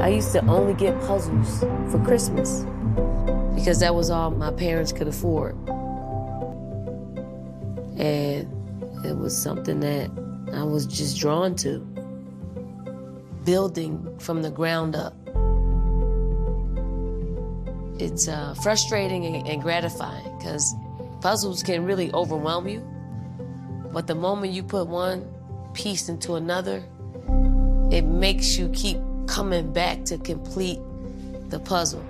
I used to only get puzzles for Christmas because that was all my parents could afford. And it was something that I was just drawn to. Building from the ground up. It's uh, frustrating and, and gratifying because puzzles can really overwhelm you. But the moment you put one piece into another, it makes you keep coming back to complete the puzzle.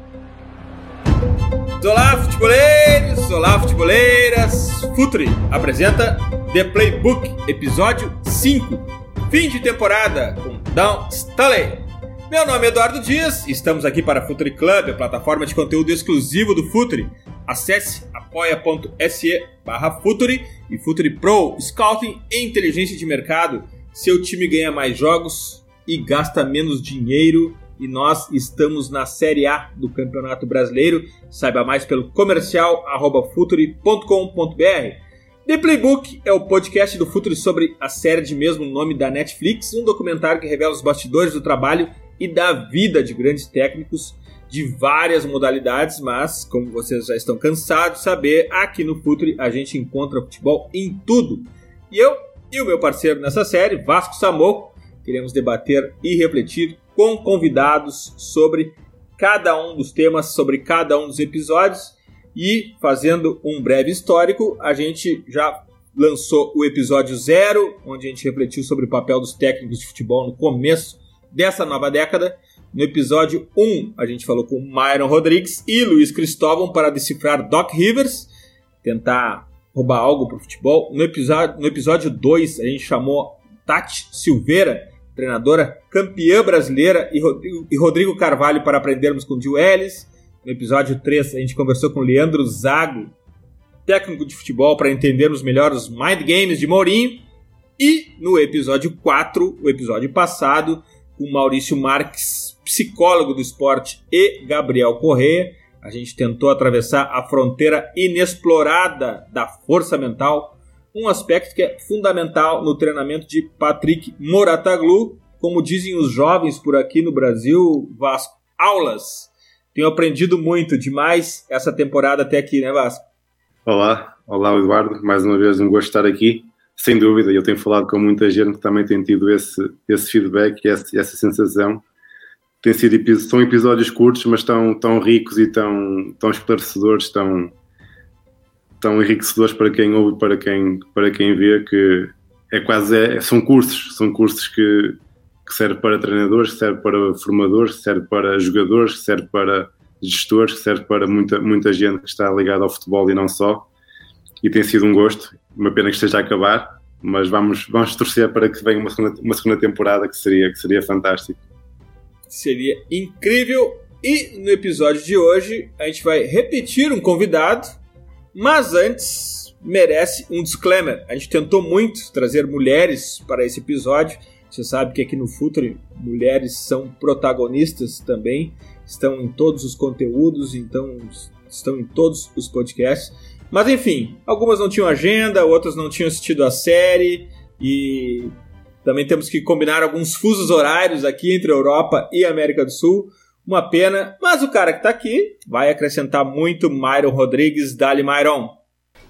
Olá, futeboleiros! Olá, futeboleiras! Futre apresenta The Playbook, episódio 5, fim de temporada, com Down Staley. Meu nome é Eduardo Dias, estamos aqui para Futre Club, a plataforma de conteúdo exclusivo do Futre. Acesse apoia.se barra Futre e Futre Pro, Scouting e Inteligência de Mercado. Seu time ganha mais jogos e gasta menos dinheiro e nós estamos na Série A do Campeonato Brasileiro. Saiba mais pelo comercial futuri.com.br. The Playbook é o podcast do Futuri sobre a série de mesmo nome da Netflix, um documentário que revela os bastidores do trabalho e da vida de grandes técnicos de várias modalidades, mas como vocês já estão cansados de saber, aqui no Futuri a gente encontra futebol em tudo. E eu e o meu parceiro nessa série, Vasco Samoco, queremos debater e refletir com convidados sobre cada um dos temas, sobre cada um dos episódios. E fazendo um breve histórico, a gente já lançou o episódio zero, onde a gente refletiu sobre o papel dos técnicos de futebol no começo dessa nova década. No episódio 1, a gente falou com Myron Rodrigues e Luiz Cristóvão para decifrar Doc Rivers, tentar roubar algo para o futebol. No episódio, no episódio 2, a gente chamou Tati Silveira treinadora campeã brasileira, e Rodrigo, Carvalho para aprendermos com Gil Ellis. No episódio 3, a gente conversou com Leandro Zago, técnico de futebol, para entendermos melhor os mind games de Mourinho. E no episódio 4, o episódio passado, com Maurício Marques, psicólogo do esporte, e Gabriel Corrêa, a gente tentou atravessar a fronteira inexplorada da força mental um aspecto que é fundamental no treinamento de Patrick Morataglu, como dizem os jovens por aqui no Brasil, Vasco, aulas. Tenho aprendido muito demais essa temporada até aqui, né, Vasco? Olá, olá Eduardo, mais uma vez um gosto de estar aqui. Sem dúvida, eu tenho falado com muita gente que também tem tido esse, esse feedback essa, essa sensação. Tem sido, são episódios curtos, mas tão, tão ricos e tão, tão esclarecedores, tão, tão enriquecedores para quem ouve, para quem, para quem vê, que é quase, é, são cursos, são cursos que, que servem para treinadores, servem para formadores, servem para jogadores, servem para gestores, servem para muita, muita gente que está ligada ao futebol e não só. E tem sido um gosto, uma pena que esteja a acabar, mas vamos, vamos torcer para que venha uma segunda, uma segunda temporada que seria, que seria fantástico. Seria incrível. E no episódio de hoje a gente vai repetir um convidado mas antes, merece um disclaimer. A gente tentou muito trazer mulheres para esse episódio. Você sabe que aqui no Futre mulheres são protagonistas também, estão em todos os conteúdos, então estão em todos os podcasts. Mas enfim, algumas não tinham agenda, outras não tinham assistido a série e também temos que combinar alguns fusos horários aqui entre Europa e América do Sul. Uma pena, mas o cara que tá aqui vai acrescentar muito. Myron Rodrigues, Dali Myron.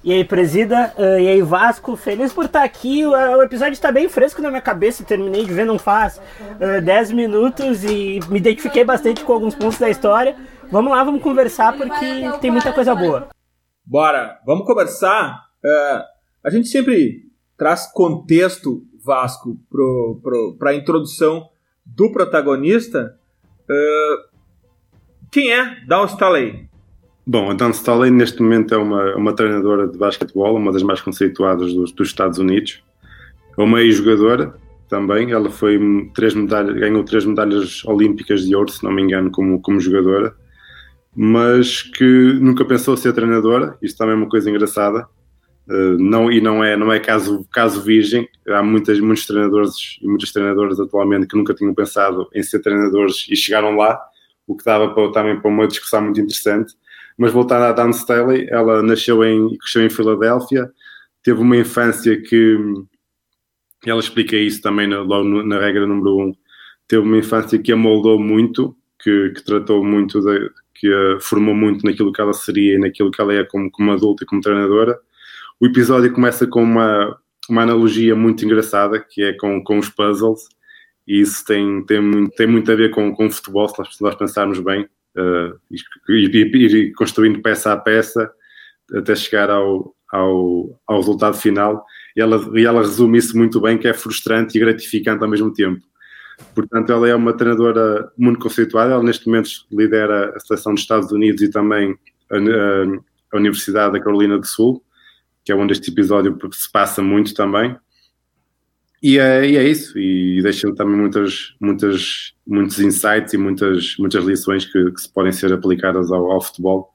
E aí, presida, uh, e aí, Vasco, feliz por estar tá aqui. O, o episódio está bem fresco na minha cabeça. Terminei de ver não faz uh, 10 minutos e me identifiquei bastante com alguns pontos da história. Vamos lá, vamos conversar porque tem muita coisa boa. Bora, vamos conversar. Uh, a gente sempre traz contexto, Vasco, para a introdução do protagonista. Uh, quem é Dawn Staley? Bom, a Dawn Staley neste momento é uma, uma treinadora de basquetebol, uma das mais conceituadas dos, dos Estados Unidos. É uma ex-jogadora também. Ela foi três medalhas, ganhou três medalhas olímpicas de ouro, se não me engano, como, como jogadora, mas que nunca pensou ser treinadora. Isto também é uma coisa engraçada. Uh, não, e não é, não é caso, caso virgem. Há muitas, muitos treinadores e muitas treinadoras atualmente que nunca tinham pensado em ser treinadores e chegaram lá o que dava para, também para uma discussão muito interessante. Mas voltando à Dan Staley, ela nasceu em, cresceu em Filadélfia, teve uma infância que ela explica isso também na, logo na regra número 1. Um, teve uma infância que a moldou muito, que, que tratou muito, de, que a formou muito naquilo que ela seria e naquilo que ela é como, como adulta e como treinadora. O episódio começa com uma, uma analogia muito engraçada, que é com, com os puzzles, e isso tem, tem, tem muito a ver com, com o futebol, se nós, se nós pensarmos bem, uh, e, ir construindo peça a peça até chegar ao, ao, ao resultado final. E ela, e ela resume isso muito bem, que é frustrante e gratificante ao mesmo tempo. Portanto, ela é uma treinadora muito conceituada. Ela, neste momento, lidera a seleção dos Estados Unidos e também a, a, a Universidade da Carolina do Sul, que é onde este episódio se passa muito também. E é, e é isso, e deixa também muitas, muitas, muitos insights e muitas, muitas lições que, que se podem ser aplicadas ao, ao, futebol,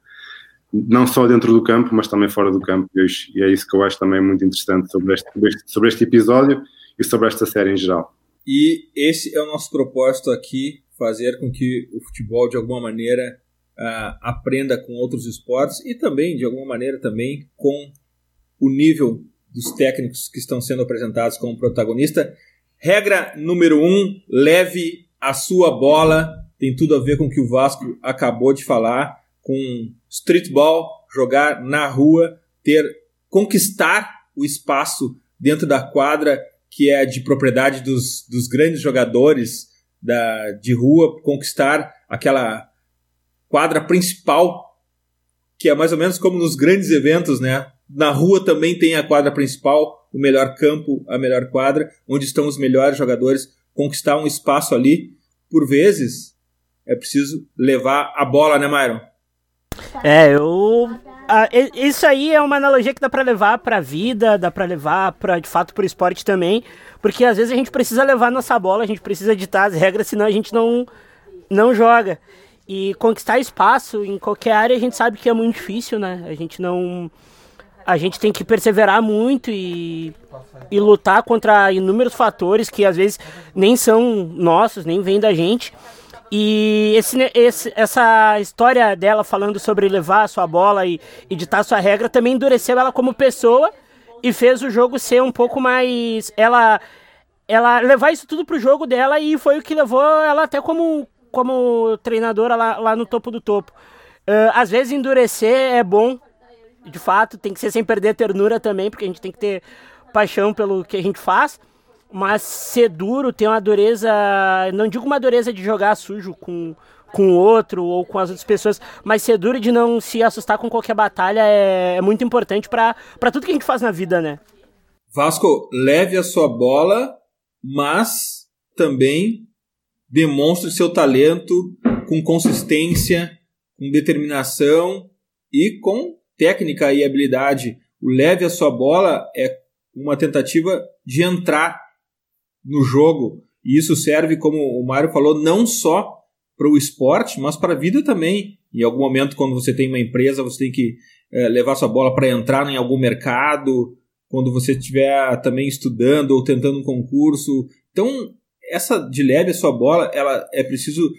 não só dentro do campo, mas também fora do campo, e é isso que eu acho também muito interessante sobre este, sobre este, sobre este episódio e sobre esta série em geral. E esse é o nosso propósito aqui, fazer com que o futebol, de alguma maneira, uh, aprenda com outros esportes e também, de alguma maneira, também com o nível dos técnicos que estão sendo apresentados como protagonista. Regra número um: leve a sua bola. Tem tudo a ver com o que o Vasco acabou de falar, com streetball, jogar na rua, ter conquistar o espaço dentro da quadra que é de propriedade dos, dos grandes jogadores da, de rua, conquistar aquela quadra principal, que é mais ou menos como nos grandes eventos, né? Na rua também tem a quadra principal, o melhor campo, a melhor quadra, onde estão os melhores jogadores, conquistar um espaço ali. Por vezes, é preciso levar a bola, né, Myron? É, eu. Ah, isso aí é uma analogia que dá para levar para a vida, dá para levar para de fato para o esporte também, porque às vezes a gente precisa levar nossa bola, a gente precisa ditar as regras, senão a gente não não joga. E conquistar espaço em qualquer área a gente sabe que é muito difícil, né? A gente não a gente tem que perseverar muito e, e lutar contra inúmeros fatores que às vezes nem são nossos, nem vêm da gente. E esse, esse, essa história dela falando sobre levar a sua bola e, e ditar sua regra também endureceu ela como pessoa e fez o jogo ser um pouco mais. Ela, ela levar isso tudo pro jogo dela e foi o que levou ela até como, como treinadora lá, lá no topo do topo. Uh, às vezes endurecer é bom, de fato, tem que ser sem perder a ternura também, porque a gente tem que ter paixão pelo que a gente faz. Mas ser duro, ter uma dureza, não digo uma dureza de jogar sujo com com o outro ou com as outras pessoas, mas ser duro de não se assustar com qualquer batalha é, é muito importante para tudo que a gente faz na vida, né? Vasco, leve a sua bola, mas também demonstre seu talento com consistência, com determinação e com técnica e habilidade. O leve a sua bola é uma tentativa de entrar no jogo. E isso serve, como o Mário falou, não só para o esporte, mas para a vida também. Em algum momento, quando você tem uma empresa, você tem que é, levar sua bola para entrar em algum mercado, quando você estiver também estudando ou tentando um concurso. Então, essa de leve a sua bola, ela é preciso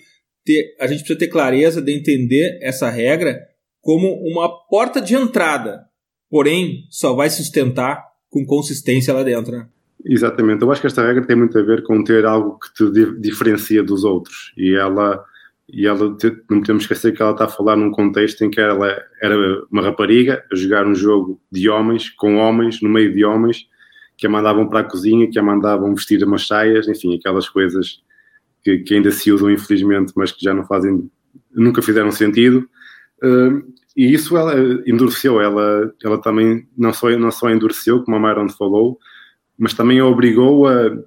ter, a gente precisa ter clareza de entender essa regra como uma porta de entrada, porém só vai sustentar com consistência lá dentro. Né? Exatamente, eu acho que esta regra tem muito a ver com ter algo que te diferencia dos outros e ela e ela não podemos esquecer que ela está a falar num contexto em que ela era uma rapariga a jogar um jogo de homens com homens no meio de homens que a mandavam para a cozinha, que a mandavam vestir umas saias, enfim, aquelas coisas que, que ainda se usam infelizmente, mas que já não fazem, nunca fizeram sentido. Uh, e isso ela endureceu, ela, ela também não só, não só endureceu, como a Myron falou, mas também a obrigou a,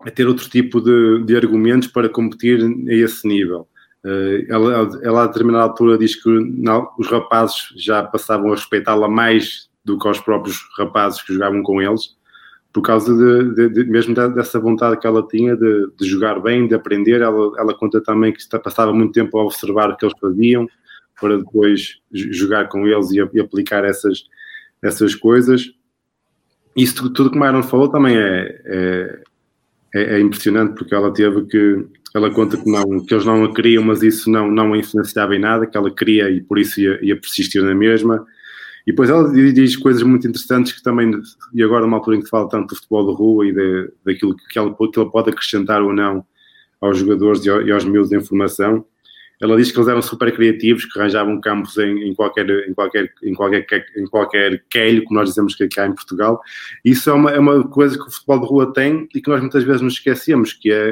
a ter outro tipo de, de, argumentos para competir a esse nível. Uh, ela, ela, a determinada altura, diz que não, os rapazes já passavam a respeitá-la mais do que os próprios rapazes que jogavam com eles, por causa de, de, de mesmo dessa vontade que ela tinha de, jogar bem, de aprender. Ela, ela conta também que passava muito tempo a observar o que eles faziam, para depois jogar com eles e, e aplicar essas, essas coisas isso tudo que Myron falou também é, é, é, é, impressionante porque ela teve que ela conta que não que eles não a queriam mas isso não não a influenciava em nada que ela queria e por isso ia, ia persistir na mesma e depois ela diz coisas muito interessantes que também e agora numa altura em que fala tanto do futebol de rua e de, daquilo que ela, que ela pode acrescentar ou não aos jogadores e aos miúdos em formação. Ela diz que eles eram super criativos, que arranjavam campos em, em qualquer, em, qualquer, em, qualquer, em qualquer quelho, como nós dizemos que cá em Portugal. Isso é uma, é uma coisa que o futebol de rua tem e que nós muitas vezes nos esquecemos, que é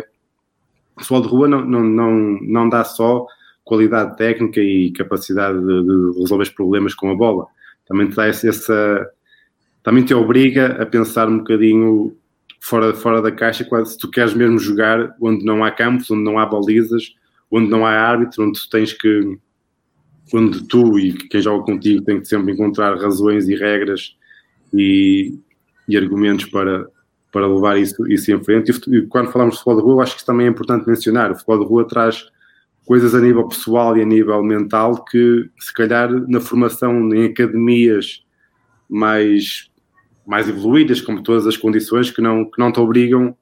o futebol de rua não, não, não, não dá só qualidade técnica e capacidade de, de resolver os problemas com a bola. Também te dá essa, também te obriga a pensar um bocadinho fora, fora da caixa, se tu queres mesmo jogar onde não há campos, onde não há balizas, onde não há árbitro, onde tu tens que, onde tu e quem joga contigo tem que sempre encontrar razões e regras e, e argumentos para, para levar isso, isso em frente. E quando falamos de futebol de rua, acho que isso também é importante mencionar. O futebol de rua traz coisas a nível pessoal e a nível mental que, se calhar, na formação em academias mais mais evoluídas, como todas as condições que não, que não te obrigam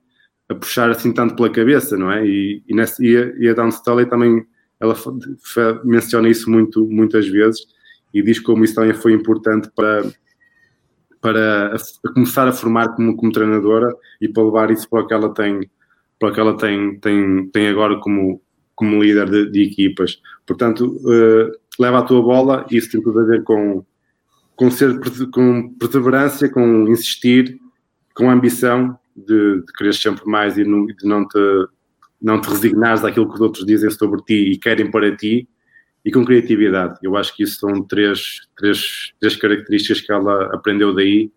a puxar assim tanto pela cabeça, não é? E, e, nessa, e, a, e a Dan Scully também ela menciona isso muito, muitas vezes e diz como isso também foi importante para, para a, a começar a formar como, como treinadora e para levar isso para o que ela tem, para que ela tem, tem, tem agora como, como líder de, de equipas. Portanto, uh, leva a tua bola isso tem tudo a ver com, com, ser, com perseverança, com insistir, com ambição de, de querer sempre mais e não, de não te, não te resignares àquilo que os outros dizem sobre ti e querem para ti, e com criatividade. Eu acho que isso são três, três, três características que ela aprendeu daí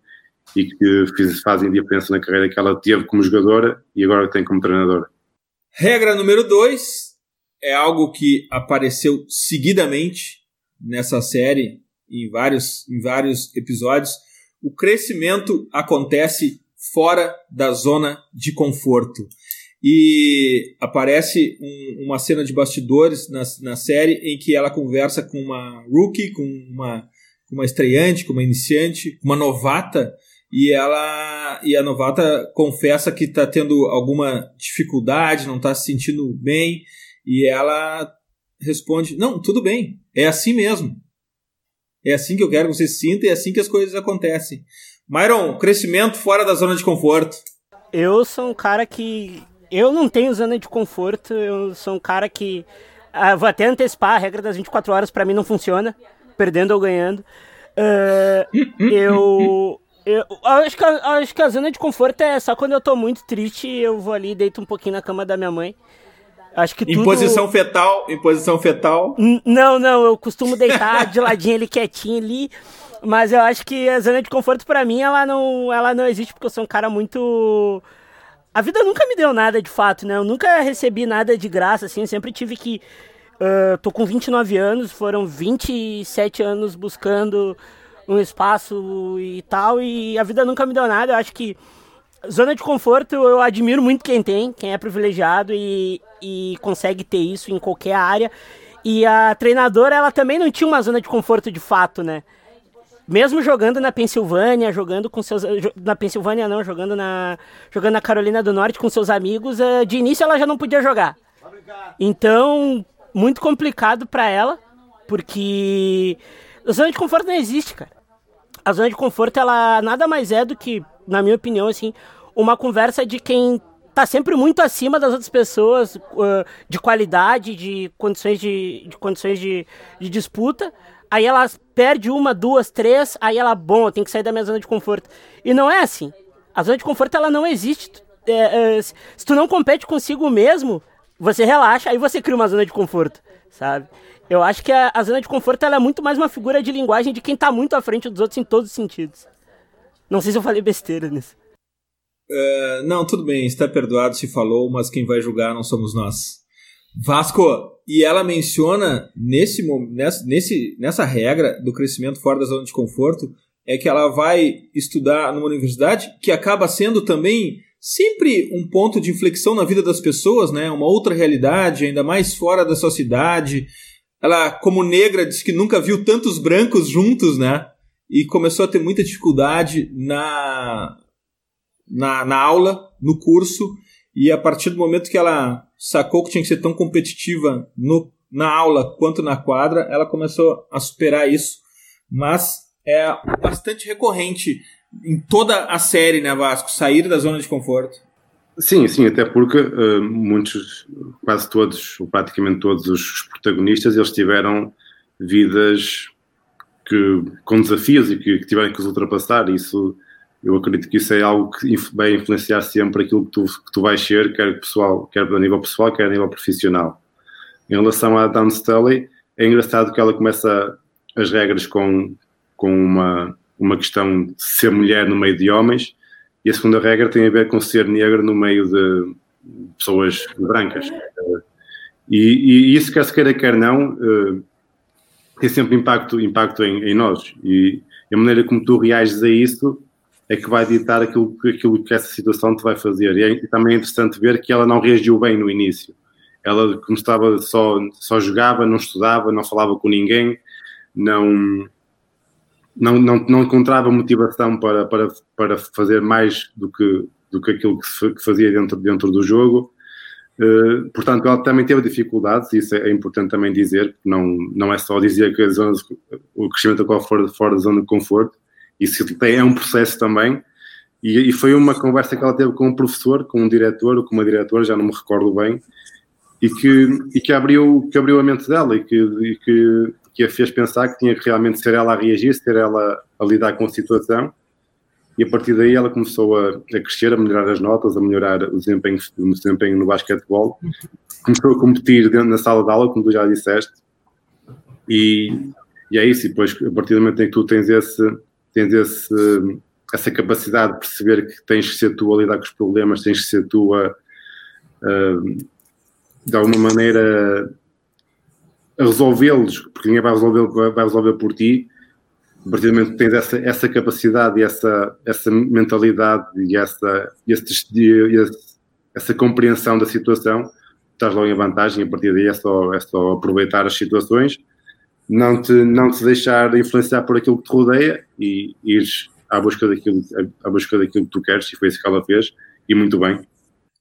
e que fazem diferença na carreira que ela teve como jogadora e agora tem como treinadora. Regra número dois é algo que apareceu seguidamente nessa série em vários, em vários episódios, o crescimento acontece fora da zona de conforto. E aparece um, uma cena de bastidores na, na série em que ela conversa com uma rookie, com uma, uma estreante, com uma iniciante, uma novata, e ela e a novata confessa que está tendo alguma dificuldade, não está se sentindo bem, e ela responde: Não, tudo bem, é assim mesmo. É assim que eu quero que você se sinta e é assim que as coisas acontecem. Myron, crescimento fora da zona de conforto. Eu sou um cara que. Eu não tenho zona de conforto, eu sou um cara que. Ah, vou até antecipar, a regra das 24 horas para mim não funciona, perdendo ou ganhando. Uh, eu. Eu acho que, a, acho que a zona de conforto é só quando eu tô muito triste, eu vou ali, deito um pouquinho na cama da minha mãe Acho que tudo... Em posição fetal, em posição fetal. não, não, eu costumo deitar de ladinho ali quietinho ali, mas eu acho que a zona de conforto para mim ela não, ela não existe porque eu sou um cara muito a vida nunca me deu nada de fato, né? Eu nunca recebi nada de graça assim, sempre tive que uh, tô com 29 anos, foram 27 anos buscando um espaço e tal e a vida nunca me deu nada. Eu acho que Zona de conforto, eu admiro muito quem tem, quem é privilegiado e, e consegue ter isso em qualquer área. E a treinadora, ela também não tinha uma zona de conforto de fato, né? Mesmo jogando na Pensilvânia, jogando com seus. Na Pensilvânia não, jogando na. Jogando na Carolina do Norte com seus amigos, eh, de início ela já não podia jogar. Então, muito complicado para ela, porque a zona de conforto não existe, cara. A zona de conforto, ela nada mais é do que na minha opinião, assim, uma conversa de quem tá sempre muito acima das outras pessoas, de qualidade, de condições de, de condições de, de disputa. Aí ela perde uma, duas, três, aí ela, bom, tem que sair da minha zona de conforto. E não é assim. A zona de conforto, ela não existe. É, é, se tu não compete consigo mesmo, você relaxa, aí você cria uma zona de conforto, sabe? Eu acho que a, a zona de conforto ela é muito mais uma figura de linguagem de quem tá muito à frente dos outros em todos os sentidos. Não sei se eu falei besteira nisso. Uh, não, tudo bem, está perdoado se falou, mas quem vai julgar não somos nós. Vasco, e ela menciona nesse, nesse, nessa regra do crescimento fora da zona de conforto, é que ela vai estudar numa universidade que acaba sendo também sempre um ponto de inflexão na vida das pessoas, né? Uma outra realidade, ainda mais fora da sua cidade. Ela, como negra, diz que nunca viu tantos brancos juntos, né? e começou a ter muita dificuldade na, na, na aula, no curso, e a partir do momento que ela sacou que tinha que ser tão competitiva no, na aula quanto na quadra, ela começou a superar isso, mas é bastante recorrente em toda a série, né, Vasco, sair da zona de conforto. Sim, sim, até porque uh, muitos, quase todos, ou praticamente todos os protagonistas, eles tiveram vidas que, com desafios e que, que tiveram que os ultrapassar. Isso, eu acredito que isso é algo que vai influenciar sempre aquilo que tu, que tu vais ser, quer, pessoal, quer a nível pessoal, quer a nível profissional. Em relação à Dan Scully, é engraçado que ela começa as regras com, com uma, uma questão de ser mulher no meio de homens, e a segunda regra tem a ver com ser negro no meio de pessoas brancas. E, e isso, quer se queira, quer não, uh, tem sempre impacto, impacto em, em, nós. E a maneira como tu reages a isso é que vai ditar aquilo, aquilo que essa situação te vai fazer. E, é, e também é interessante ver que ela não reagiu bem no início. Ela, como estava, só, só jogava, não estudava, não falava com ninguém, não não, não, não encontrava motivação para, para, para fazer mais do que, do que aquilo que, fazia dentro, dentro do jogo. Uh, portanto, ela também teve dificuldades, isso é, é, importante também dizer, não, não é só dizer que a zona, o crescimento qual for fora da zona de conforto, isso é um processo também, e, e, foi uma conversa que ela teve com um professor, com um diretor, ou com uma diretora, já não me recordo bem, e que, e que, abriu, que abriu a mente dela e que, e que que a fez pensar que tinha que realmente ser ela a reagir, ser ela a lidar com a situação. E a partir daí ela começou a, a crescer, a melhorar as notas, a melhorar o desempenho, o desempenho no basquetebol. Começou a competir dentro, na sala de aula, como tu já disseste. E, e é isso. E depois, a partir do momento em que tu tens, esse, tens esse, essa capacidade de perceber que tens que ser tu a lidar com os problemas, tens que ser tu a, de alguma maneira a resolvê-los, porque ninguém vai resolver, vai resolver por ti. A partir do momento que tens essa, essa capacidade e essa, essa mentalidade e essa, esse, essa compreensão da situação, estás logo em vantagem. A partir daí é só, é só aproveitar as situações, não te, não te deixar influenciar por aquilo que te rodeia e ires à busca daquilo, à busca daquilo que tu queres, e foi isso que ela fez, e muito bem.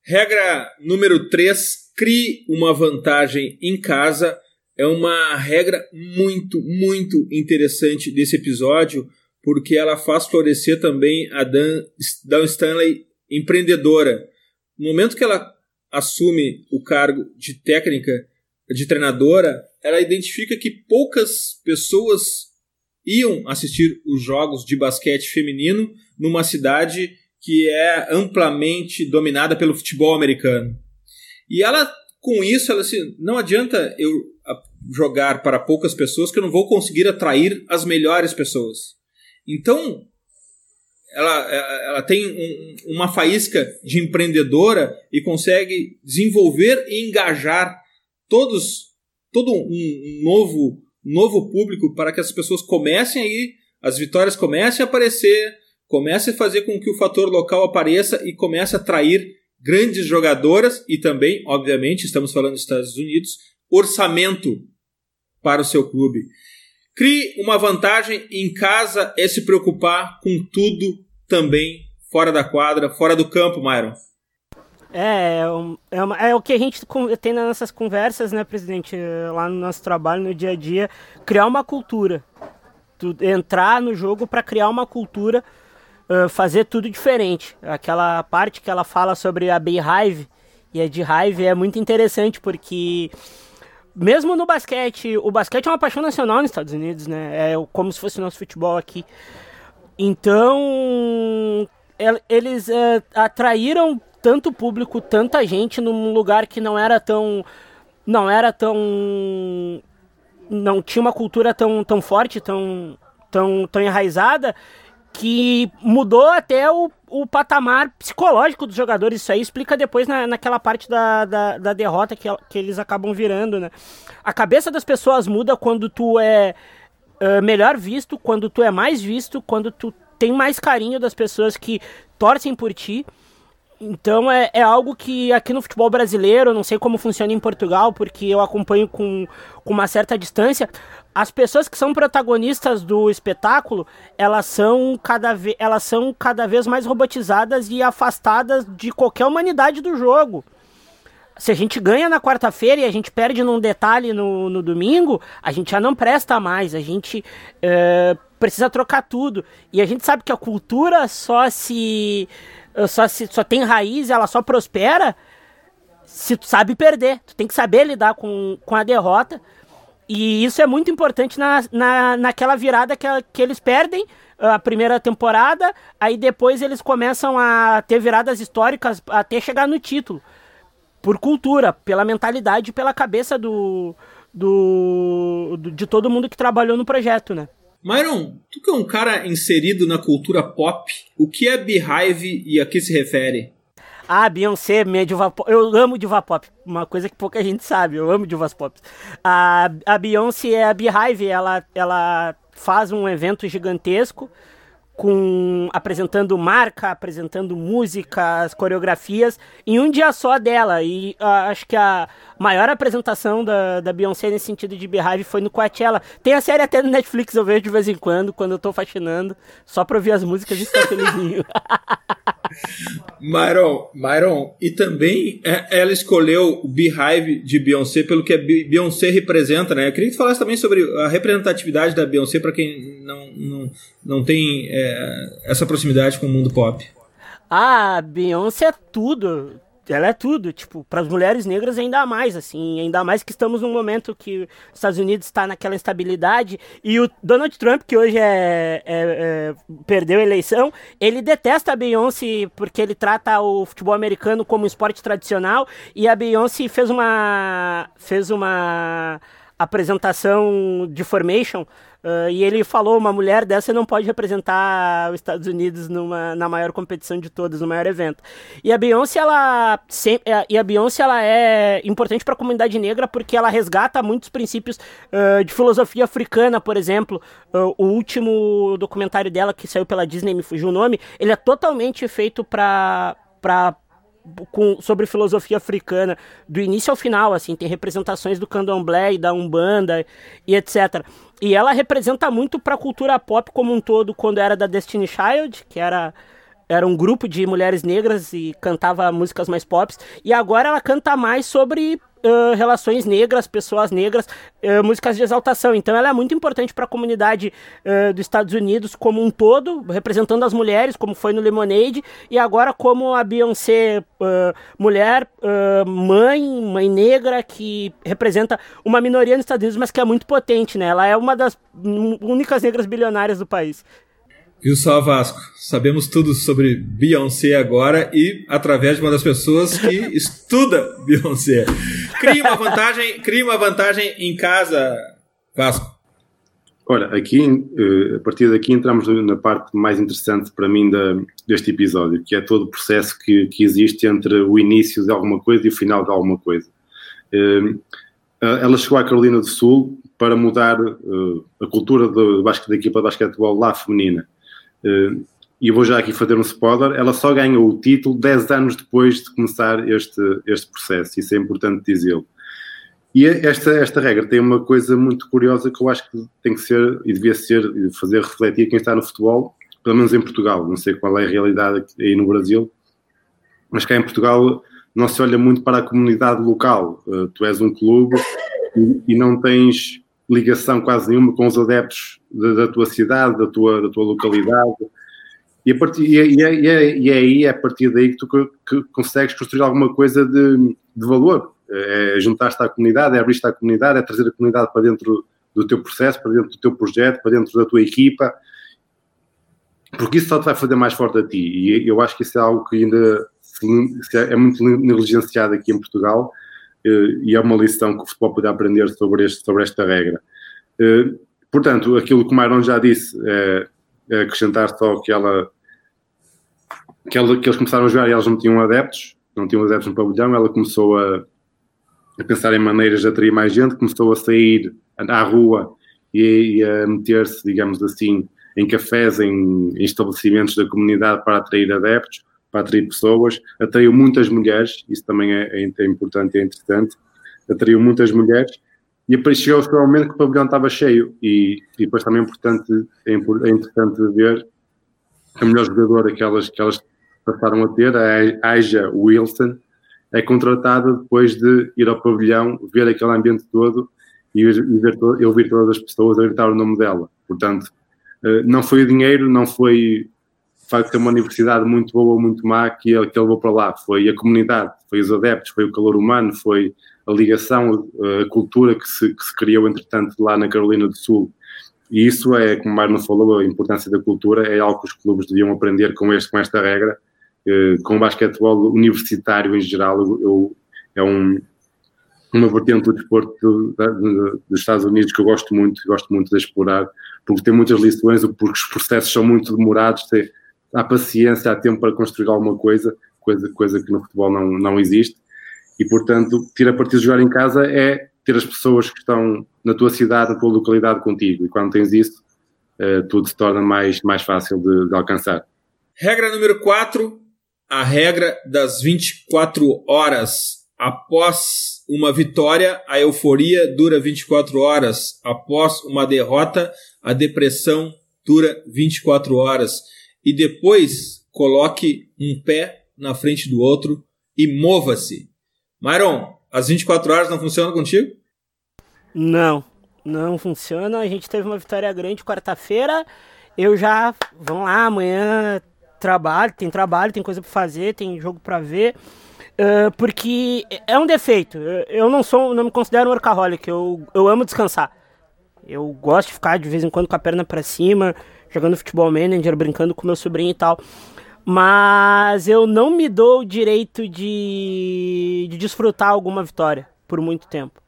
Regra número 3: crie uma vantagem em casa é uma regra muito, muito interessante desse episódio, porque ela faz florescer também a Dan, Dan Stanley empreendedora. No momento que ela assume o cargo de técnica, de treinadora, ela identifica que poucas pessoas iam assistir os jogos de basquete feminino numa cidade que é amplamente dominada pelo futebol americano. E ela, com isso, ela assim, não adianta eu jogar para poucas pessoas que eu não vou conseguir atrair as melhores pessoas. Então, ela, ela tem um, uma faísca de empreendedora e consegue desenvolver e engajar todos todo um, novo novo público para que as pessoas comecem aí as vitórias comecem a aparecer, comece a fazer com que o fator local apareça e comece a atrair grandes jogadoras e também, obviamente, estamos falando dos Estados Unidos, orçamento para o seu clube. Crie uma vantagem em casa é se preocupar com tudo também fora da quadra, fora do campo, Myron. É, é, uma, é, o que a gente tem nas nossas conversas, né, presidente? Lá no nosso trabalho, no dia a dia, criar uma cultura. Tu, entrar no jogo para criar uma cultura, uh, fazer tudo diferente. Aquela parte que ela fala sobre a Beehive e a de Hive é muito interessante porque mesmo no basquete, o basquete é uma paixão nacional nos Estados Unidos, né? É como se fosse o nosso futebol aqui. Então, eles é, atraíram tanto público, tanta gente num lugar que não era tão não era tão não tinha uma cultura tão, tão forte, tão, tão, tão enraizada, que mudou até o, o patamar psicológico dos jogadores. Isso aí explica depois na, naquela parte da, da, da, derrota que, que eles acabam virando, né? A cabeça das pessoas muda quando tu é uh, melhor visto, quando tu é mais visto, quando tu tem mais carinho das pessoas que torcem por ti. Então é, é algo que aqui no futebol brasileiro, não sei como funciona em Portugal, porque eu acompanho com, com uma certa distância. As pessoas que são protagonistas do espetáculo, elas são, cada elas são cada vez mais robotizadas e afastadas de qualquer humanidade do jogo. Se a gente ganha na quarta-feira e a gente perde num detalhe no, no domingo, a gente já não presta mais, a gente é, precisa trocar tudo. E a gente sabe que a cultura só se só, se, só tem raiz, ela só prospera se tu sabe perder. Tu tem que saber lidar com, com a derrota. E isso é muito importante na, na, naquela virada que, que eles perdem a primeira temporada, aí depois eles começam a ter viradas históricas até chegar no título. Por cultura, pela mentalidade, pela cabeça do, do, do de todo mundo que trabalhou no projeto, né? Myron, tu que é um cara inserido na cultura pop, o que é Beehive e a que se refere? Ah, Beyoncé, minha diva pop. Eu amo diva pop. Uma coisa que pouca gente sabe. Eu amo divas pop. A, a Beyoncé é a Beehive. Ela, ela faz um evento gigantesco com apresentando marca, apresentando músicas, coreografias em um dia só dela. E uh, acho que a maior apresentação da, da Beyoncé nesse sentido de Beehive foi no Coachella. Tem a série até no Netflix, eu vejo de vez em quando, quando eu tô faxinando, só pra ouvir as músicas e ficar felizinho. Myron, Myron, e também é, ela escolheu o Beehive de Beyoncé pelo que a Beyoncé representa, né? Eu queria que tu falasse também sobre a representatividade da Beyoncé para quem não, não, não tem é, essa proximidade com o mundo pop. Ah, Beyoncé é tudo ela é tudo, tipo, para as mulheres negras ainda mais, assim, ainda mais que estamos num momento que os Estados Unidos está naquela estabilidade e o Donald Trump, que hoje é, é, é, perdeu a eleição, ele detesta a Beyoncé porque ele trata o futebol americano como um esporte tradicional e a Beyoncé fez uma fez uma apresentação de Formation Uh, e ele falou: uma mulher dessa não pode representar os Estados Unidos numa, na maior competição de todas, no maior evento. E a Beyoncé, ela, é, e a Beyoncé, ela é importante para a comunidade negra porque ela resgata muitos princípios uh, de filosofia africana, por exemplo. Uh, o último documentário dela, que saiu pela Disney, me fugiu o nome, ele é totalmente feito para com, sobre filosofia africana, do início ao final, assim, tem representações do candomblé e da umbanda e etc. E ela representa muito para a cultura pop como um todo, quando era da Destiny Child, que era era um grupo de mulheres negras e cantava músicas mais pop. E agora ela canta mais sobre relações negras, pessoas negras, uh, músicas de exaltação. Então ela é muito importante para a comunidade uh, dos Estados Unidos como um todo, representando as mulheres, como foi no Lemonade, e agora como a Beyoncé, mulher, mãe, mãe negra, que representa uma minoria nos Estados Unidos, mas que é muito potente, né? Ela é uma das únicas negras bilionárias do país. Viu só, Vasco? Sabemos tudo sobre Beyoncé agora e através de uma das pessoas que estuda Beyoncé. Cria uma vantagem, cria uma vantagem em casa, Vasco. Olha, aqui, eh, a partir daqui entramos na parte mais interessante para mim da, deste episódio, que é todo o processo que, que existe entre o início de alguma coisa e o final de alguma coisa. Eh, ela chegou à Carolina do Sul para mudar eh, a cultura do, da equipa de basquetebol lá feminina. Eh, e vou já aqui fazer um spoiler, ela só ganhou o título 10 anos depois de começar este, este processo, isso é importante dizê-lo. E esta, esta regra tem uma coisa muito curiosa que eu acho que tem que ser e devia ser fazer refletir quem está no futebol, pelo menos em Portugal. Não sei qual é a realidade aí no Brasil, mas cá em Portugal não se olha muito para a comunidade local. Uh, tu és um clube e, e, não tens ligação quase nenhuma com os adeptos da, da tua cidade, da tua, da tua localidade. E, a partir, e, é, e, é, e é aí, é a partir daí que tu que consegues construir alguma coisa de, de valor. É juntar-te à comunidade, é abrir-te à comunidade, é trazer a comunidade para dentro do teu processo, para dentro do teu projeto, para dentro da tua equipa, porque isso só te vai fazer mais forte a ti. E eu acho que isso é algo que ainda é muito negligenciado aqui em Portugal eh, e é uma lição que o futebol pode aprender sobre, este, sobre esta regra. Portanto, aquilo que o Myron já disse é, é acrescentar só que ela, que ela que eles começaram a jogar e elas não tinham adeptos, não tinham adeptos no pavilhão, ela começou a, a pensar em maneiras de atrair mais gente, começou a sair à rua e, e a meter-se, digamos assim, em cafés, em, em estabelecimentos da comunidade para atrair adeptos para atrair pessoas, atraiu muitas mulheres, isso também é, é, é importante e é interessante, atraiu muitas mulheres, e depois chegou-se ao momento que o pavilhão estava cheio, e, e depois também é importante, é, é interessante ver a melhor jogadora que elas, que elas passaram a ter, a Aja Wilson, é contratada depois de ir ao pavilhão, ver aquele ambiente todo e, e ver, ouvir todas as pessoas a gritar o nome dela. Portanto, eh, não foi o dinheiro, não foi facto de ter uma universidade muito boa ou muito má que ele, que levou para lá. Foi a comunidade, foi os adeptos, foi o calor humano, foi a ligação, a cultura que se, que se criou, entretanto, lá na Carolina do Sul. E isso é, como o Marno falou, a importância da cultura é algo que os clubes deviam aprender com, este, com esta regra. Eh, com o basquetebol universitário em geral, eu, é um, uma vertente do desporto do, do, dos Estados Unidos que eu gosto muito, gosto muito de explorar, porque tem muitas lições, porque os processos são muito demorados, tem, há paciência, há tempo para construir alguma coisa, coisa, coisa que no futebol não, não existe. E, portanto, ter a partir de jogar em casa é ter as pessoas que estão na tua cidade, na tua localidade contigo. E quando tens isso, uh, tudo se torna mais, mais fácil de, de alcançar. Regra número 4, a regra das 24 horas. Após uma vitória, a euforia dura 24 horas. Após uma derrota, a depressão dura 24 horas e depois coloque um pé na frente do outro e mova-se. Myron, as 24 horas não funcionam contigo? Não, não funciona. A gente teve uma vitória grande quarta-feira. Eu já, vamos lá, amanhã trabalho, tem trabalho, tem coisa para fazer, tem jogo para ver. Uh, porque é um defeito. Eu não sou, não me considero um workaholic. Eu, eu amo descansar. Eu gosto de ficar de vez em quando com a perna para cima jogando futebol manager, brincando com meu sobrinho e tal. Mas eu não me dou o direito de, de desfrutar alguma vitória por muito tempo.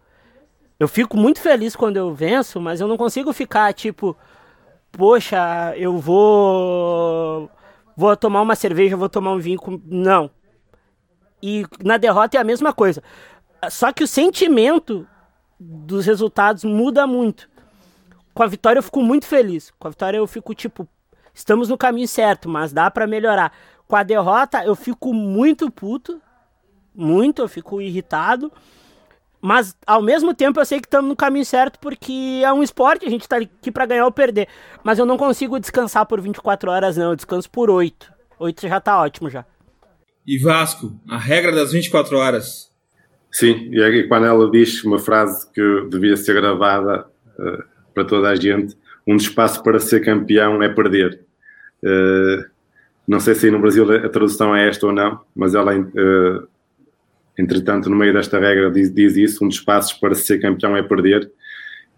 Eu fico muito feliz quando eu venço, mas eu não consigo ficar tipo, poxa, eu vou vou tomar uma cerveja, vou tomar um vinho com não. E na derrota é a mesma coisa. Só que o sentimento dos resultados muda muito com a vitória eu fico muito feliz. Com a vitória eu fico tipo, estamos no caminho certo, mas dá para melhorar. Com a derrota eu fico muito puto, muito, eu fico irritado. Mas ao mesmo tempo eu sei que estamos no caminho certo porque é um esporte, a gente tá aqui para ganhar ou perder. Mas eu não consigo descansar por 24 horas não, eu descanso por 8. 8 já tá ótimo já. E Vasco, a regra das 24 horas. Sim, e quando ela diz uma frase que devia ser gravada, eh, para toda a gente, um espaço para ser campeão é perder. Uh, não sei se no Brasil a tradução é esta ou não, mas ela, uh, entretanto, no meio desta regra diz, diz, isso: um dos passos para ser campeão é perder.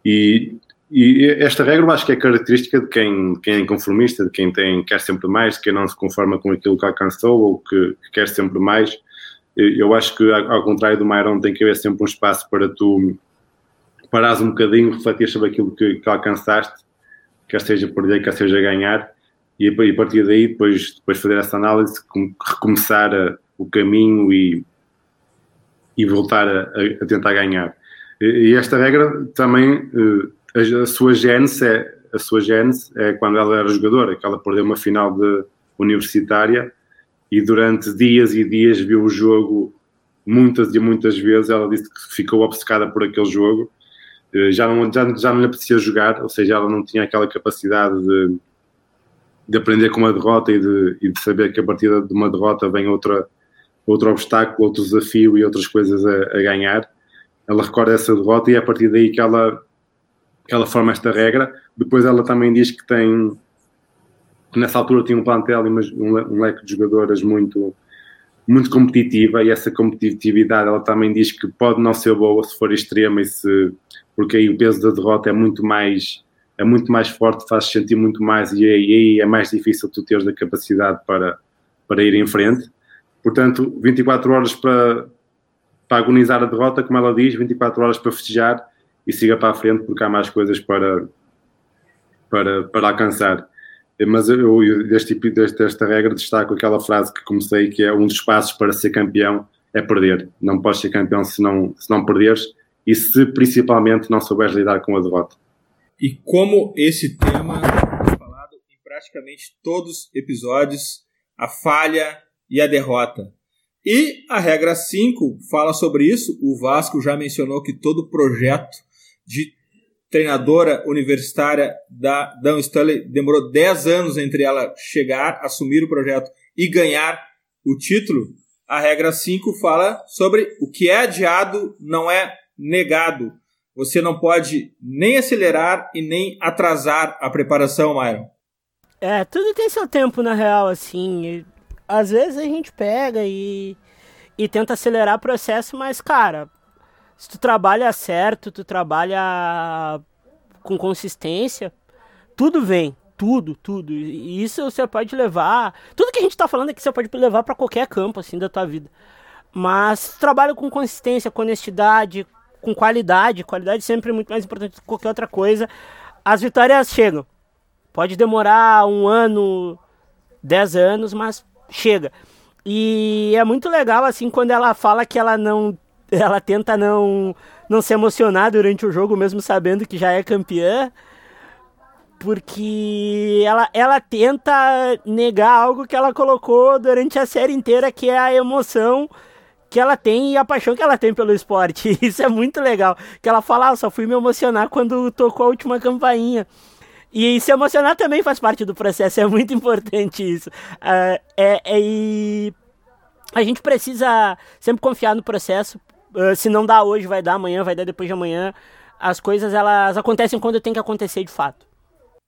E, e, esta regra eu acho que é característica de quem, quem é inconformista, de quem tem, quer sempre mais, de quem não se conforma com aquilo que alcançou ou que, que quer sempre mais. Eu acho que, ao contrário do Mairon, tem que haver sempre um espaço para tu parares um bocadinho, refletir sobre aquilo que, que alcançaste, quer seja perder, quer seja ganhar, e a partir daí depois, depois fazer essa análise, recomeçar a, o caminho e, e voltar a, a, tentar ganhar. E esta regra também, eh, a, a sua gênese é, a sua gênese é quando ela era jogadora, que ela perdeu uma final de universitária e durante dias e dias viu o jogo muitas e muitas vezes. Ela disse que ficou obcecada por aquele jogo eh, já não, já, já não lhe apetecia jogar, ou seja, ela não tinha aquela capacidade de, de aprender com uma derrota e de, e de saber que a partir de uma derrota vem outra, outro obstáculo, outro desafio e outras coisas a, a ganhar. Ela recorda essa derrota e é a partir daí que ela, que ela forma esta regra. Depois ela também diz que tem, que nessa altura tinha um plantel e um leque de jogadoras muito, muito competitiva e essa competitividade ela também diz que pode não ser boa se for extrema e se porque aí o peso da derrota é muito mais é muito mais forte, faz sentir muito mais e aí é mais difícil tu teres a capacidade para, para ir em frente. Portanto, 24 horas para, para agonizar a derrota, como ela diz, 24 horas para festejar e siga para a frente porque há mais coisas para, para, para alcançar. Mas eu, deste, deste, desta regra, destaco aquela frase que comecei, que é um dos passos para ser campeão é perder. Não podes ser campeão se não, se não perderes e se principalmente não souberes lidar com a derrota. E como esse tema é falado em praticamente todos os episódios, a falha e a derrota. E a regra 5 fala sobre isso. O Vasco já mencionou que todo projeto de treinadora universitária da Dan Stanley demorou 10 anos entre ela chegar, assumir o projeto e ganhar o título. A regra 5 fala sobre o que é adiado não é negado. Você não pode nem acelerar e nem atrasar a preparação, Myron. É, tudo tem seu tempo na real, assim. Às vezes a gente pega e, e tenta acelerar o processo, mas, cara, se tu trabalha certo, tu trabalha com consistência, tudo vem. Tudo, tudo. E isso você pode levar. Tudo que a gente tá falando aqui você pode levar para qualquer campo, assim, da tua vida. Mas trabalho com consistência, com honestidade, com qualidade. Qualidade sempre é muito mais importante do que qualquer outra coisa. As vitórias chegam. Pode demorar um ano, dez anos, mas chega. E é muito legal, assim, quando ela fala que ela não. Ela tenta não, não se emocionar durante o jogo, mesmo sabendo que já é campeã. Porque ela, ela tenta negar algo que ela colocou durante a série inteira, que é a emoção que ela tem e a paixão que ela tem pelo esporte. Isso é muito legal. Que ela fala, ah, só fui me emocionar quando tocou a última campainha. E se emocionar também faz parte do processo, é muito importante isso. Uh, é, é, a gente precisa sempre confiar no processo. Uh, se não dá hoje, vai dar amanhã, vai dar depois de amanhã. As coisas elas acontecem quando tem que acontecer de fato.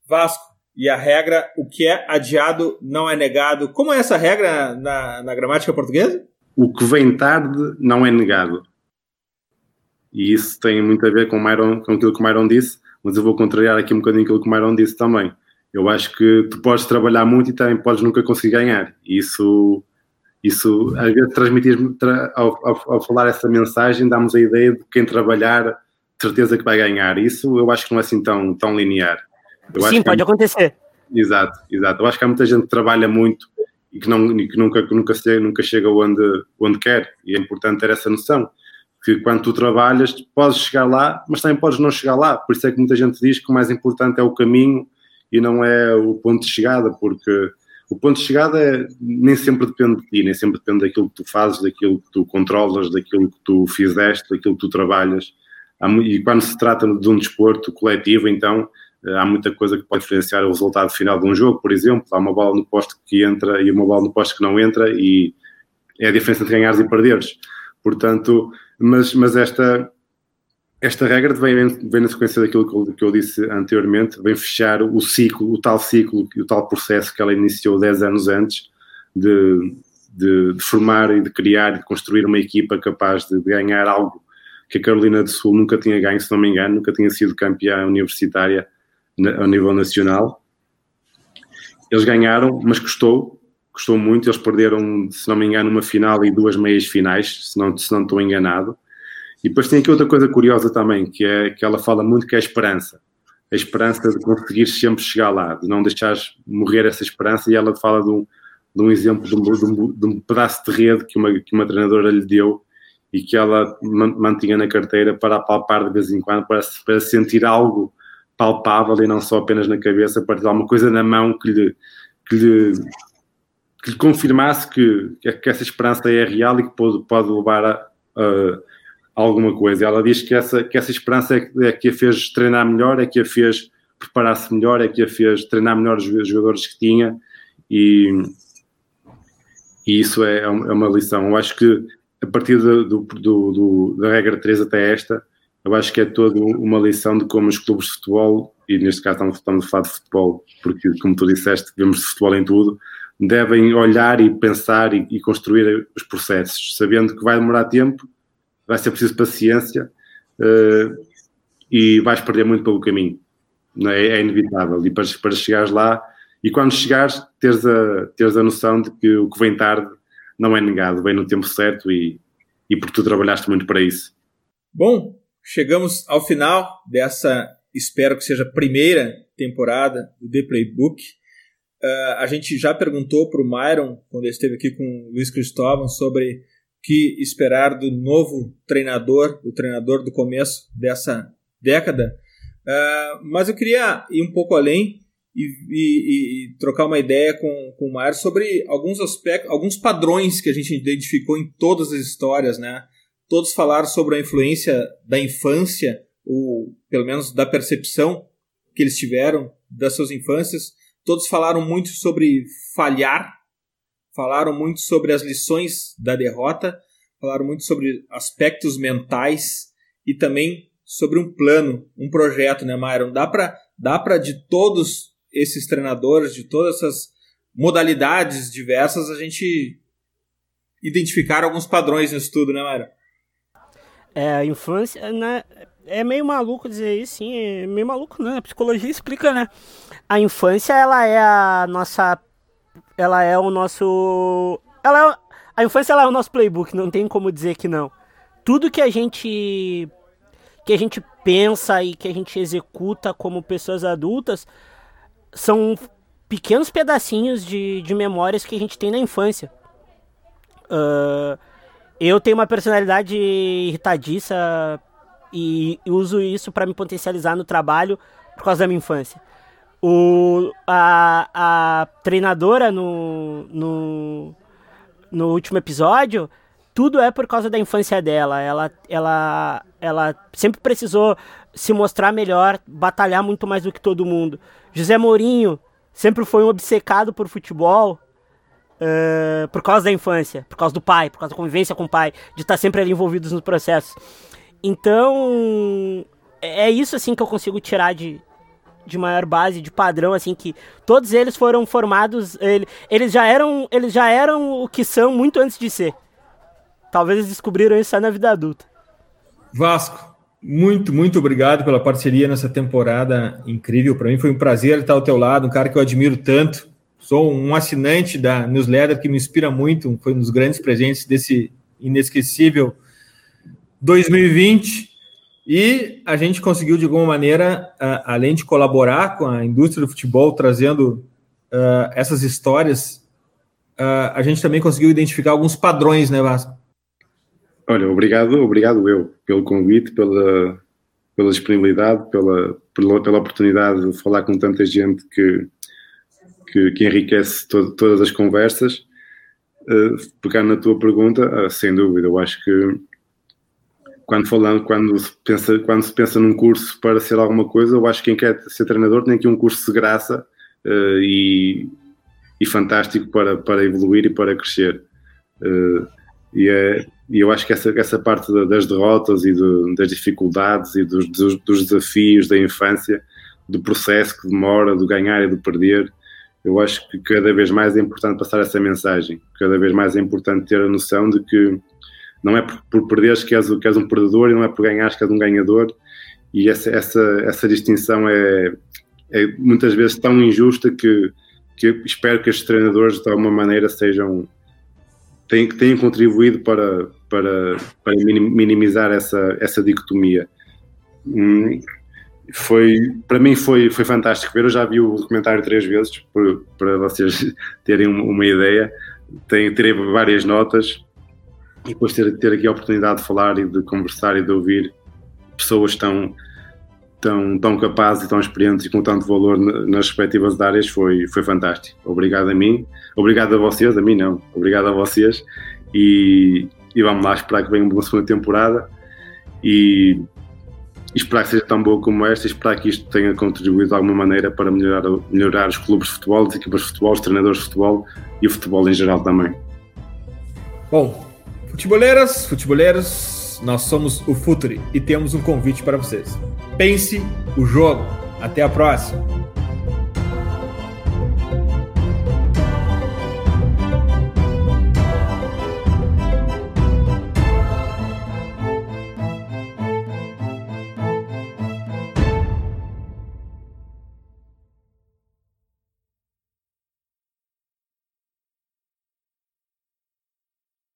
Vasco, e a regra, o que é adiado não é negado. Como é essa regra na, na gramática portuguesa? o que vem tarde não é negado. E isso tem muito a ver com, Myron, com aquilo que o Myron disse, mas eu vou contrariar aqui um bocadinho aquilo que o Myron disse também. Eu acho que tu podes trabalhar muito e também podes nunca conseguir ganhar. Isso, isso às vezes, transmitir ao, ao, ao falar essa mensagem, damos a ideia de quem trabalhar, certeza que vai ganhar. Isso eu acho que não é assim tão, tão linear. Eu Sim, pode há... acontecer. Exato, exato. Eu acho que há muita gente que trabalha muito e que, não, que nunca, que nunca, chega, nunca chega onde, onde quer. E é importante ter essa noção. Que quando tu trabalhas, podes chegar lá, mas também podes não chegar lá. Por isso é que muita gente diz que o mais importante é o caminho e não é o ponto de chegada, porque o ponto de chegada é, nem sempre depende de ti, nem sempre depende daquilo que tu fazes, daquilo que tu controlas, daquilo que tu fizeste, daquilo que tu trabalhas. E quando se trata de um desporto coletivo, então eh, há muita coisa que pode influenciar o resultado final de um jogo, por exemplo, há uma bola no poste que entra e uma bola no poste que não entra e é a diferença entre ganhares e perderes. Portanto, mas, mas esta, esta regra vem, vem na sequência daquilo que eu, que eu, disse anteriormente, vem fechar o ciclo, o tal ciclo, o tal processo que ela iniciou 10 anos antes de, de, de formar e de criar e de construir uma equipa capaz de, de ganhar algo que a Carolina do Sul nunca tinha ganho, se não me engano, nunca tinha sido campeã universitária ao nível nacional. Eles ganharam, mas custou, custou muito. Eles perderam, se não me engano, uma final e duas meias finais, se não, se não estou enganado. E depois tem aqui outra coisa curiosa também, que é que ela fala muito que é a esperança. A esperança de conseguir sempre chegar lá, de não deixares morrer essa esperança. E ela fala de um, de um exemplo de um, de, um, de um, pedaço de rede que uma, que uma treinadora lhe deu e que ela mantinha na carteira para apalpar de vez em quando, para, para sentir algo palpável e não só apenas na cabeça, para ter alguma coisa na mão que lhe, que lhe, que lhe confirmasse que, que essa esperança é real e que pode, pode levar a, a alguma coisa. Ela diz que essa, que essa esperança é, é que a fez treinar melhor, é que a fez preparar-se melhor, é que a fez treinar melhor os jogadores que tinha e, e isso é, é uma lição. Eu acho que a partir do, do, do, da regra 3 até esta, eu acho que é toda uma lição de como os clubes de futebol, e neste caso estamos, estamos a falar de futebol, porque como tu disseste, vemos futebol em tudo, devem olhar e pensar e, e, construir os processos, sabendo que vai demorar tempo, vai ser preciso paciência uh, e vais perder muito pelo caminho. É? é? inevitável. E para, para chegares lá, e quando chegares, teres a, teres a noção de que o que vem tarde não é negado, vem no tempo certo e, e porque tu trabalhaste muito para isso. Bom, chegamos ao final dessa, espero que seja a primeira temporada do The Playbook. Uh, a gente já perguntou para o Myron, quando ele esteve aqui com o Luiz Cristóvão, sobre que esperar do novo treinador, do treinador do começo dessa década. Uh, mas eu queria ir um pouco além e, e, e, trocar uma ideia com, com o Myron sobre alguns aspectos, alguns padrões que a gente identificou em todas as histórias, né? Todos falaram sobre a influência da infância, ou pelo menos da percepção que eles tiveram das suas infâncias. Todos falaram muito sobre falhar, falaram muito sobre as lições da derrota, falaram muito sobre aspectos mentais e também sobre um plano, um projeto, né, Myron? Dá para dá para de todos esses treinadores, de todas essas modalidades diversas, a gente identificar alguns padrões no estudo, né, Mário? É, a infância, né? É meio maluco dizer isso, sim. É meio maluco, né? A psicologia explica, né? A infância, ela é a nossa. Ela é o nosso. Ela é... A infância ela é o nosso playbook, não tem como dizer que não. Tudo que a gente. que a gente pensa e que a gente executa como pessoas adultas são pequenos pedacinhos de, de memórias que a gente tem na infância. Uh, eu tenho uma personalidade irritadiça e, e uso isso para me potencializar no trabalho por causa da minha infância. O, a, a treinadora no, no, no último episódio, tudo é por causa da infância dela. Ela, ela, ela sempre precisou se mostrar melhor, batalhar muito mais do que todo mundo. José Mourinho sempre foi um obcecado por futebol uh, por causa da infância, por causa do pai, por causa da convivência com o pai, de estar sempre ali envolvidos nos processos. Então, é isso assim que eu consigo tirar de, de maior base, de padrão, assim, que todos eles foram formados, ele, eles, já eram, eles já eram o que são muito antes de ser. Talvez eles descobriram isso só na vida adulta. Vasco, muito, muito obrigado pela parceria nessa temporada incrível. Para mim foi um prazer estar ao teu lado, um cara que eu admiro tanto. Sou um assinante da newsletter que me inspira muito, foi um dos grandes presentes desse inesquecível 2020. E a gente conseguiu, de alguma maneira, uh, além de colaborar com a indústria do futebol, trazendo uh, essas histórias, uh, a gente também conseguiu identificar alguns padrões, né, Vasco? Olha, obrigado, obrigado eu pelo convite, pela, pela disponibilidade, pela, pela, pela oportunidade de falar com tanta gente que, que, que enriquece to, todas as conversas. Uh, pegar na tua pergunta, sem dúvida, eu acho que quando falando, quando se pensa, quando se pensa num curso para ser alguma coisa, eu acho que quem quer ser treinador tem aqui um curso de graça uh, e, e fantástico para, para evoluir e para crescer. Uh, e, é, e eu acho que essa, essa parte das derrotas e das dificuldades e dos, dos, dos, desafios da infância, do processo que demora, do ganhar e do perder, eu acho que cada vez mais é importante passar essa mensagem. Cada vez mais é importante ter a noção de que não é por, por perderes que és, que és um perdedor e não é por ganhares que és um ganhador. E essa, essa, essa distinção é, é muitas vezes tão injusta que, que espero que estes treinadores de alguma maneira sejam têm, contribuído para, para, para minimizar essa, essa dicotomia. Hum, foi, para mim foi, foi fantástico ver. Eu já vi o documentário três vezes, para vocês terem uma, ideia. Tem, terei várias notas e depois ter, ter aqui a oportunidade de falar e de conversar e de ouvir pessoas tão, tão, tão capazes e tão experientes e com tanto valor nas respectivas áreas foi, foi fantástico. Obrigado a mim, obrigado a vocês, a mim não, obrigado a vocês e, e vamos lá esperar que venha uma segunda temporada e, e esperar que seja tão boa como esta e esperar que isto tenha contribuído de alguma maneira para melhorar, melhorar os clubes de futebol, as equipas de futebol, os treinadores de futebol e o futebol em geral também. Bom, Futeboleiras, futeboleiros, nós somos o Futuri e temos um convite para vocês. Pense o jogo. Até a próxima.